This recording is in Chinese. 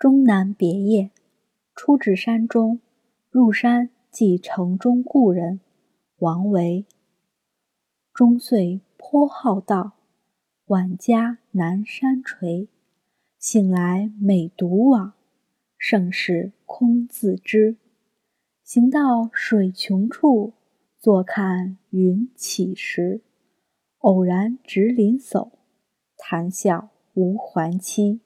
终南别业，出至山中，入山即城中故人，王维。终岁颇好道，晚家南山陲。醒来每独往，胜事空自知。行到水穷处，坐看云起时。偶然值林叟，谈笑无还期。